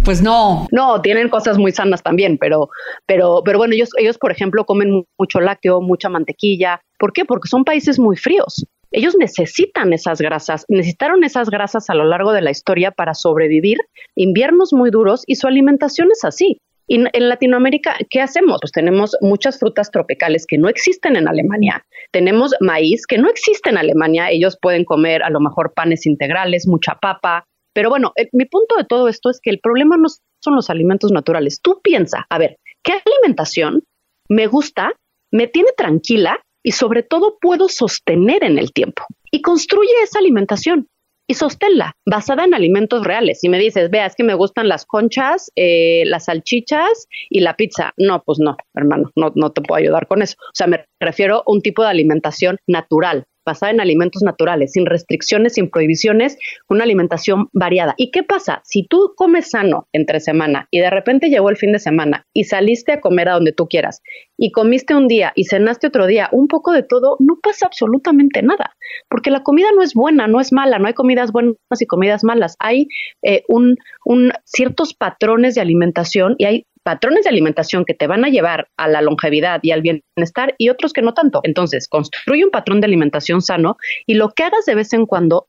Pues no. No, tienen cosas muy sanas también, pero, pero, pero bueno, ellos, ellos, por ejemplo, comen mucho lácteo, mucha mantequilla. ¿Por qué? Porque son países muy fríos. Ellos necesitan esas grasas, necesitaron esas grasas a lo largo de la historia para sobrevivir, inviernos muy duros y su alimentación es así. Y en Latinoamérica, ¿qué hacemos? Pues tenemos muchas frutas tropicales que no existen en Alemania. Tenemos maíz que no existe en Alemania. Ellos pueden comer a lo mejor panes integrales, mucha papa, pero bueno, mi punto de todo esto es que el problema no son los alimentos naturales. Tú piensa, a ver, ¿qué alimentación me gusta, me tiene tranquila y sobre todo puedo sostener en el tiempo? Y construye esa alimentación y sosténla, basada en alimentos reales. Si me dices, vea, es que me gustan las conchas, eh, las salchichas y la pizza. No, pues no, hermano, no, no te puedo ayudar con eso. O sea, me refiero a un tipo de alimentación natural, basada en alimentos naturales, sin restricciones, sin prohibiciones, una alimentación variada. ¿Y qué pasa? Si tú comes sano entre semana y de repente llegó el fin de semana y saliste a comer a donde tú quieras y comiste un día y cenaste otro día, un poco de todo, no pasa absolutamente nada, porque la comida no es buena, no es mala, no hay comidas buenas y comidas malas, hay eh, un, un, ciertos patrones de alimentación y hay patrones de alimentación que te van a llevar a la longevidad y al bienestar y otros que no tanto. Entonces, construye un patrón de alimentación sano y lo que hagas de vez en cuando,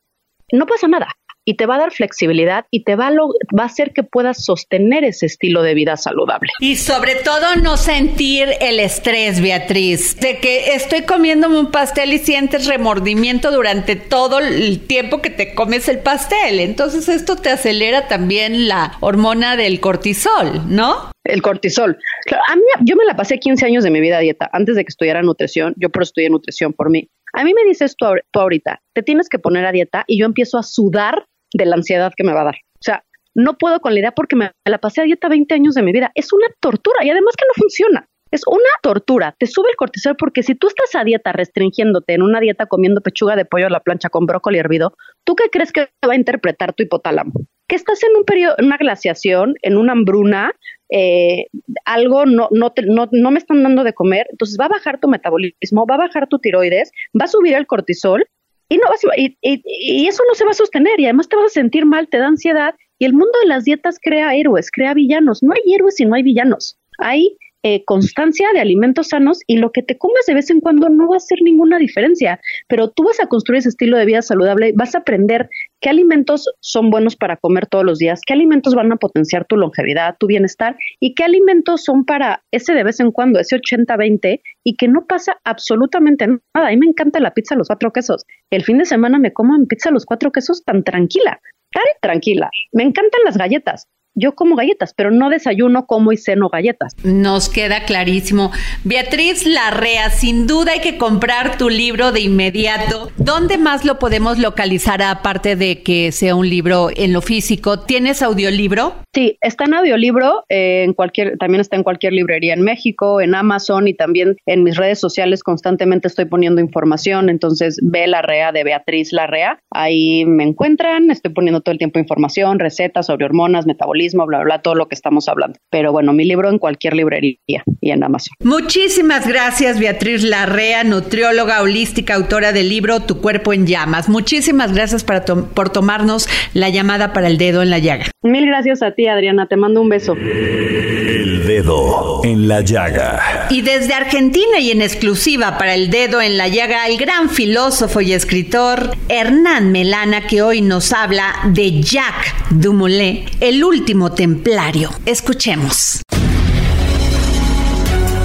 no pasa nada y te va a dar flexibilidad y te va a, va a hacer que puedas sostener ese estilo de vida saludable. Y sobre todo no sentir el estrés, Beatriz, de que estoy comiéndome un pastel y sientes remordimiento durante todo el tiempo que te comes el pastel. Entonces esto te acelera también la hormona del cortisol, ¿no? El cortisol. Claro, a mí, yo me la pasé 15 años de mi vida a dieta. Antes de que estudiara nutrición, yo pero estudié nutrición por mí. A mí me dices tú, ahorita, te tienes que poner a dieta y yo empiezo a sudar de la ansiedad que me va a dar. O sea, no puedo con la idea porque me la pasé a dieta 20 años de mi vida. Es una tortura y además que no funciona. Es una tortura. Te sube el cortisol porque si tú estás a dieta restringiéndote en una dieta comiendo pechuga de pollo a la plancha con brócoli hervido, ¿tú qué crees que va a interpretar tu hipotálamo? Que estás en un periodo, una glaciación, en una hambruna, eh, algo no, no, no, no me están dando de comer, entonces va a bajar tu metabolismo, va a bajar tu tiroides, va a subir el cortisol y, no y, y, eso no se va a sostener y además te vas a sentir mal, te da ansiedad y el mundo de las dietas crea héroes, crea villanos. No hay héroes y no hay villanos. Hay eh, constancia de alimentos sanos y lo que te comes de vez en cuando no va a hacer ninguna diferencia, pero tú vas a construir ese estilo de vida saludable, vas a aprender qué alimentos son buenos para comer todos los días, qué alimentos van a potenciar tu longevidad, tu bienestar y qué alimentos son para ese de vez en cuando, ese 80-20 y que no pasa absolutamente nada. A mí me encanta la pizza los cuatro quesos. El fin de semana me como en pizza los cuatro quesos tan tranquila, tan tranquila. Me encantan las galletas yo como galletas, pero no desayuno, como y ceno galletas. Nos queda clarísimo. Beatriz Larrea, sin duda hay que comprar tu libro de inmediato. ¿Dónde más lo podemos localizar aparte de que sea un libro en lo físico? ¿Tienes audiolibro? Sí, está en audiolibro, eh, en cualquier, también está en cualquier librería en México, en Amazon y también en mis redes sociales constantemente estoy poniendo información, entonces ve Larrea de Beatriz Larrea, ahí me encuentran, estoy poniendo todo el tiempo información, recetas sobre hormonas, metabolismo, bla, bla, bla, todo lo que estamos hablando. Pero bueno, mi libro en cualquier librería y en Amazon. Muchísimas gracias, Beatriz Larrea, nutrióloga holística, autora del libro Tu cuerpo en llamas. Muchísimas gracias para por tomarnos la llamada para el dedo en la llaga. Mil gracias a ti, Adriana. Te mando un beso. El dedo en la llaga. Y desde Argentina y en exclusiva para el dedo en la llaga, el gran filósofo y escritor Hernán Melana, que hoy nos habla de Jacques Dumoulin, el último templario. Escuchemos.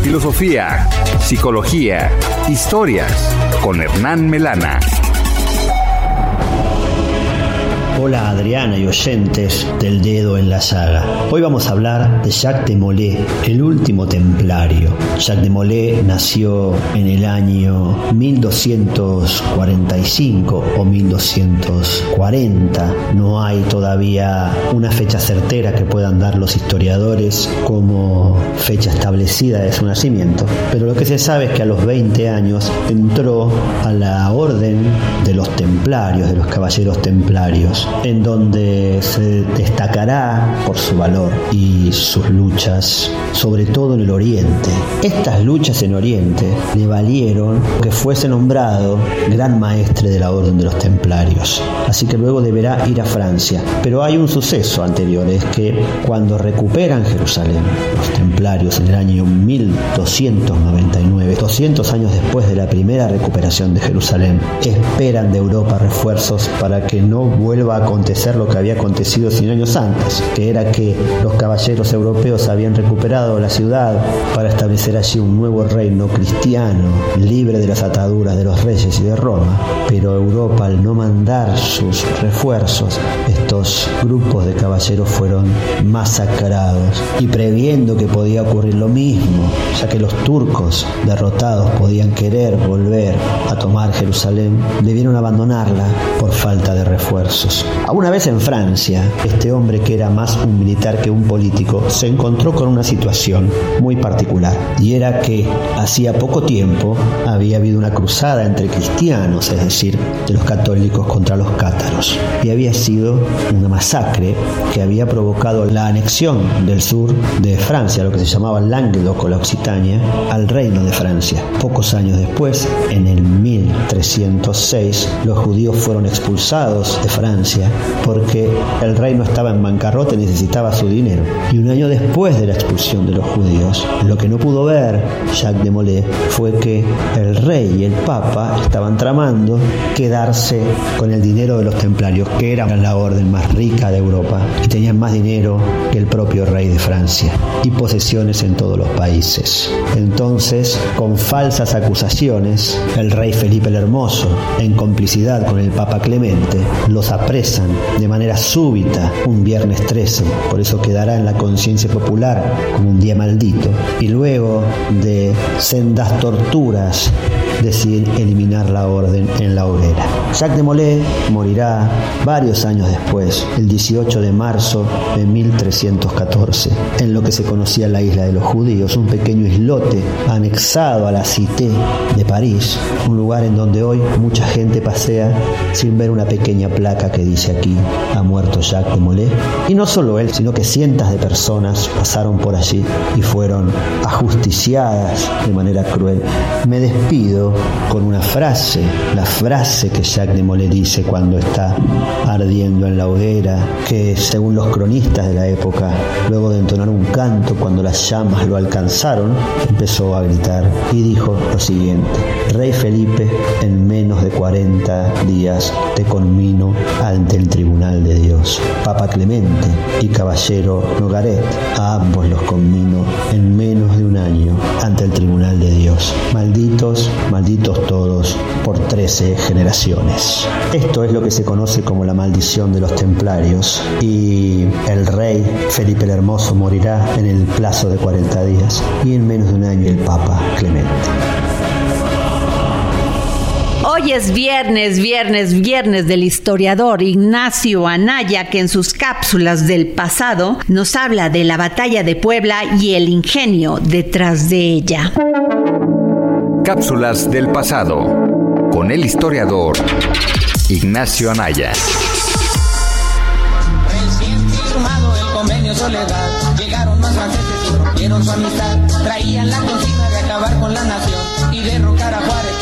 Filosofía, psicología, historias con Hernán Melana. Hola Adriana y oyentes del dedo en la saga. Hoy vamos a hablar de Jacques de Molay, el último templario. Jacques de Molay nació en el año 1245 o 1240. No hay todavía una fecha certera que puedan dar los historiadores como fecha establecida de su nacimiento. Pero lo que se sabe es que a los 20 años entró a la orden de los templarios, de los caballeros templarios en donde se destacará por su valor y sus luchas, sobre todo en el Oriente. Estas luchas en Oriente le valieron que fuese nombrado gran maestre de la Orden de los Templarios. Así que luego deberá ir a Francia. Pero hay un suceso anterior, es que cuando recuperan Jerusalén, los templarios en el año 1299, 200 años después de la primera recuperación de Jerusalén, esperan de Europa refuerzos para que no vuelva a acontecer lo que había acontecido 100 años antes, que era que los caballeros europeos habían recuperado la ciudad para establecer allí un nuevo reino cristiano, libre de las ataduras de los reyes y de Roma. Pero Europa, al no mandar sus refuerzos, estos grupos de caballeros fueron masacrados. Y previendo que podía ocurrir lo mismo, ya que los turcos derrotados podían querer volver a tomar Jerusalén, debieron abandonarla por falta de refuerzos. Una vez en Francia, este hombre que era más un militar que un político se encontró con una situación muy particular y era que hacía poco tiempo había habido una cruzada entre cristianos, es decir, de los católicos contra los cátaros y había sido una masacre que había provocado la anexión del sur de Francia, lo que se llamaba Languedoc o la Occitania, al reino de Francia. Pocos años después, en el 1306, los judíos fueron expulsados de Francia porque el reino estaba en bancarrota y necesitaba su dinero. Y un año después de la expulsión de los judíos, lo que no pudo ver Jacques de Molay fue que el rey y el papa estaban tramando quedarse con el dinero de los templarios, que era la orden más rica de Europa y tenían más dinero que el propio rey de Francia y posesiones en todos los países. Entonces, con falsas acusaciones, el rey Felipe el Hermoso, en complicidad con el papa Clemente, los de manera súbita un viernes 13, por eso quedará en la conciencia popular como un día maldito, y luego de sendas torturas deciden eliminar la orden en la hoguera. Jacques de Molay morirá varios años después, el 18 de marzo de 1314, en lo que se conocía la isla de los judíos, un pequeño islote anexado a la Cité de París, un lugar en donde hoy mucha gente pasea sin ver una pequeña placa que dice aquí, ha muerto Jacques de Molay. Y no solo él, sino que cientos de personas pasaron por allí y fueron ajusticiadas de manera cruel. Me despido con una frase, la frase que Jacques de Molay dice cuando está ardiendo en la hoguera, que según los cronistas de la época, luego de entonar un canto cuando las llamas lo alcanzaron, empezó a gritar y dijo lo siguiente, Rey Felipe, en menos de 40 días te conmino ante el tribunal de Dios. Papa Clemente y Caballero Nogaret, a ambos los conmino en menos de un año ante el tribunal de Dios. Malditos, malditos todos por 13 generaciones. Esto es lo que se conoce como la maldición de los templarios y el rey Felipe el Hermoso morirá en el plazo de 40 días y en menos de un año el Papa Clemente. Hoy es viernes, viernes, viernes del historiador Ignacio Anaya, que en sus cápsulas del pasado nos habla de la batalla de Puebla y el ingenio detrás de ella. Cápsulas del pasado con el historiador Ignacio Anaya. Firmado el convenio Soledad, llegaron más agentes rompieron su amistad, traían la consigna de acabar con la nación y derrocar a Juárez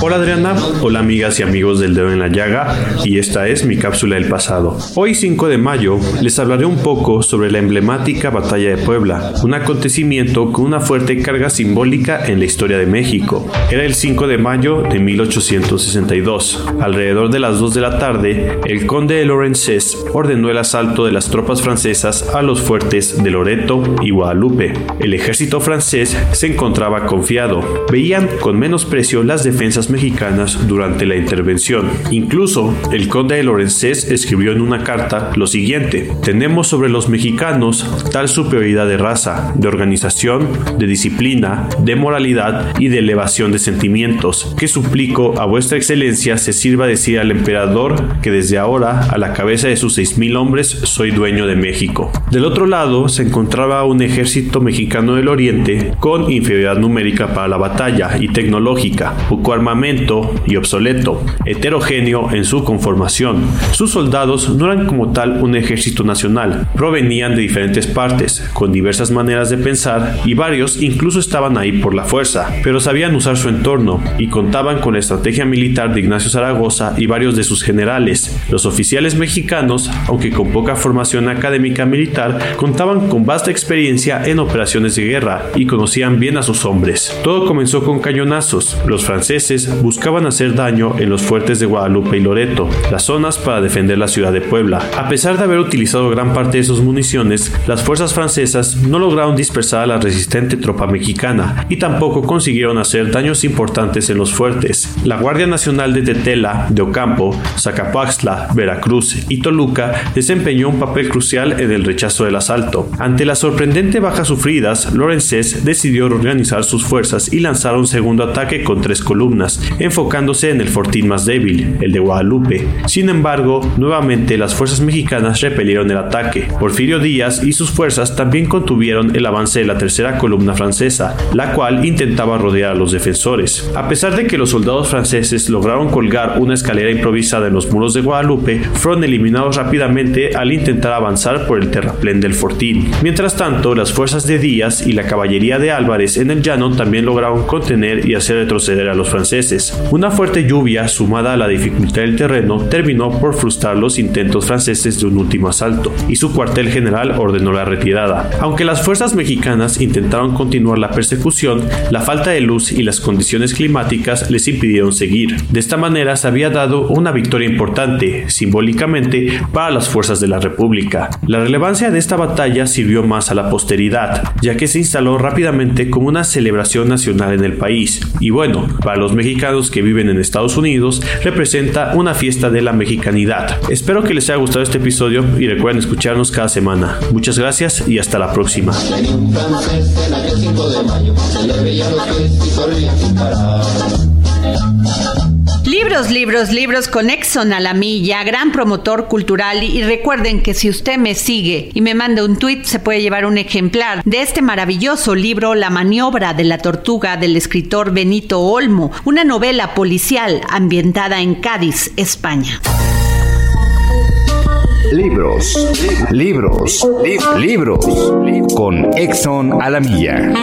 Hola Adriana, hola amigas y amigos del dedo en la llaga y esta es mi cápsula del pasado. Hoy 5 de mayo les hablaré un poco sobre la emblemática batalla de Puebla, un acontecimiento con una fuerte carga simbólica en la historia de México. Era el 5 de mayo de 1862. Alrededor de las 2 de la tarde, el conde de Lorenzés ordenó el asalto de las tropas francesas a los fuertes de Loreto y Guadalupe. El ejército francés se encontraba confiado. Veían con menosprecio las defensas mexicanas durante la intervención. Incluso, el conde de Lorenzés escribió en una carta lo siguiente: Tenemos sobre los mexicanos tal superioridad de raza, de organización, de disciplina, de moralidad y de elevación de sentimientos, que suplico a vuestra excelencia se sirva decir al emperador que desde ahora, a la cabeza de sus seis mil hombres, soy dueño de México. Del otro lado se encontraba un ejército mexicano del oriente con inferioridad numérica para la batalla y tecnológica, poco armamento y obsoleto, heterogéneo en su conformación. Sus soldados no eran como tal un ejército nacional, provenían de diferentes partes, con diversas maneras de pensar y varios incluso estaban ahí por la fuerza, pero sabían usar su entorno y contaban con la estrategia militar de Ignacio Zaragoza y varios de sus generales. Los oficiales mexicanos, aunque con poca formación académica militar, contaban con vasta experiencia en operaciones de guerra y conocían bien a sus hombres. Todo comenzó con cañonazos. Los franceses buscaban hacer daño en los fuertes de Guadalupe y Loreto, las zonas para defender la ciudad de Puebla. A pesar de haber utilizado gran parte de sus municiones, las fuerzas francesas no lograron dispersar a la resistente tropa mexicana y tampoco consiguieron hacer daños importantes en los fuertes. La Guardia Nacional de Tetela, de Ocampo, Zacapaxtla, Veracruz y Toluca desempeñó un papel crucial en el rechazo del asalto. Ante la sorprendente baja sufridas, Lorenzés decidió organizar sus fuerzas y lanzar un segundo ataque con tres columnas, enfocándose en el fortín más débil, el de Guadalupe. Sin embargo, nuevamente las fuerzas mexicanas repelieron el ataque. Porfirio Díaz y sus fuerzas también contuvieron el avance de la tercera columna francesa, la cual intentaba rodear a los defensores. A pesar de que los soldados franceses lograron colgar una escalera improvisada en los muros de Guadalupe, fueron eliminados rápidamente al intentar avanzar por el terraplén del fortín. Mientras tanto, las fuerzas de Díaz y la caballería de Álvarez en el llano también lograron contener y hacer retroceder a los franceses. Una fuerte lluvia, sumada a la dificultad del terreno, terminó por frustrar los intentos franceses de un último asalto, y su cuartel general ordenó la retirada. Aunque las fuerzas mexicanas intentaron continuar la persecución, la falta de luz y las condiciones climáticas les impidieron seguir. De esta manera se había dado una victoria importante, simbólicamente, para las fuerzas de la República. La relevancia de esta batalla sirvió más a la posteridad, ya que se instaló rápidamente como una celebración nacional en el país. Y bueno, para los mexicanos que viven en Estados Unidos, representa una fiesta de la mexicanidad. Espero que les haya gustado este episodio y recuerden escucharnos cada semana. Muchas gracias y hasta la próxima. Libros, libros, libros con Exxon a la milla, gran promotor cultural y recuerden que si usted me sigue y me manda un tweet se puede llevar un ejemplar de este maravilloso libro La maniobra de la tortuga del escritor Benito Olmo, una novela policial ambientada en Cádiz, España. Libros, libros, libros con Exxon a la milla.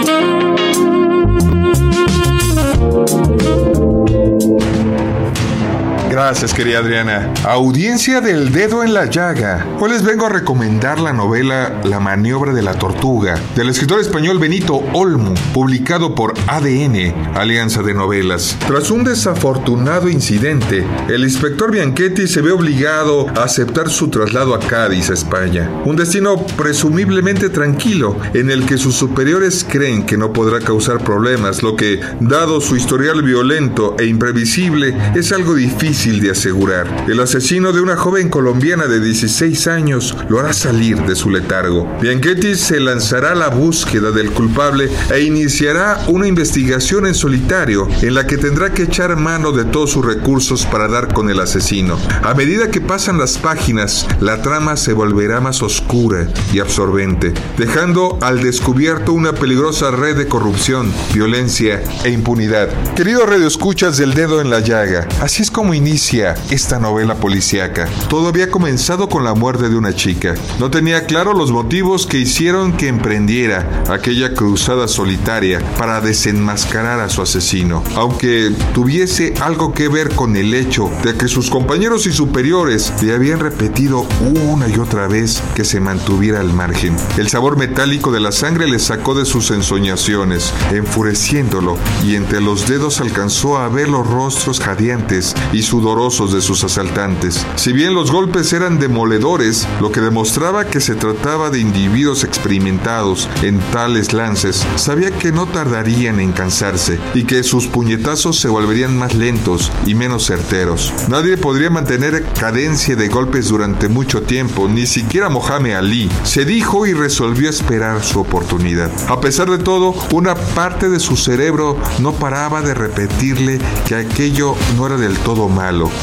Gracias, querida Adriana. Audiencia del dedo en la llaga. Hoy les vengo a recomendar la novela La maniobra de la tortuga, del escritor español Benito Olmo, publicado por ADN, Alianza de Novelas. Tras un desafortunado incidente, el inspector Bianchetti se ve obligado a aceptar su traslado a Cádiz, España. Un destino presumiblemente tranquilo, en el que sus superiores creen que no podrá causar problemas, lo que, dado su historial violento e imprevisible, es algo difícil de asegurar. El asesino de una joven colombiana de 16 años lo hará salir de su letargo. Bianchetti se lanzará a la búsqueda del culpable e iniciará una investigación en solitario en la que tendrá que echar mano de todos sus recursos para dar con el asesino. A medida que pasan las páginas, la trama se volverá más oscura y absorbente, dejando al descubierto una peligrosa red de corrupción, violencia e impunidad. Querido Radio Escuchas del Dedo en la Llaga, así es como inicia esta novela policíaca. Todo había comenzado con la muerte de una chica. No tenía claro los motivos que hicieron que emprendiera aquella cruzada solitaria para desenmascarar a su asesino, aunque tuviese algo que ver con el hecho de que sus compañeros y superiores le habían repetido una y otra vez que se mantuviera al margen. El sabor metálico de la sangre le sacó de sus ensoñaciones, enfureciéndolo, y entre los dedos alcanzó a ver los rostros jadeantes y de sus asaltantes. Si bien los golpes eran demoledores, lo que demostraba que se trataba de individuos experimentados en tales lances, sabía que no tardarían en cansarse y que sus puñetazos se volverían más lentos y menos certeros. Nadie podría mantener cadencia de golpes durante mucho tiempo, ni siquiera Mohamed Ali. Se dijo y resolvió esperar su oportunidad. A pesar de todo, una parte de su cerebro no paraba de repetirle que aquello no era del todo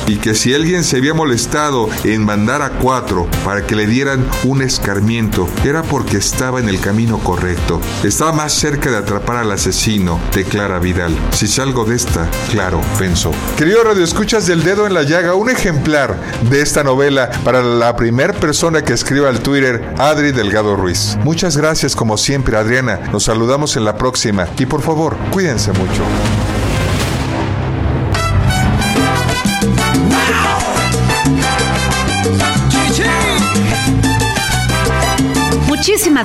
y que si alguien se había molestado en mandar a cuatro para que le dieran un escarmiento, era porque estaba en el camino correcto. Estaba más cerca de atrapar al asesino, declara Vidal. Si salgo de esta, claro, pensó. Querido Radio Escuchas del Dedo en la Llaga, un ejemplar de esta novela para la primera persona que escriba al Twitter, Adri Delgado Ruiz. Muchas gracias como siempre, Adriana. Nos saludamos en la próxima y por favor, cuídense mucho.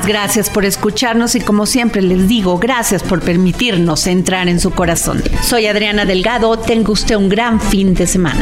Gracias por escucharnos y como siempre les digo, gracias por permitirnos entrar en su corazón. Soy Adriana Delgado, tenga usted un gran fin de semana.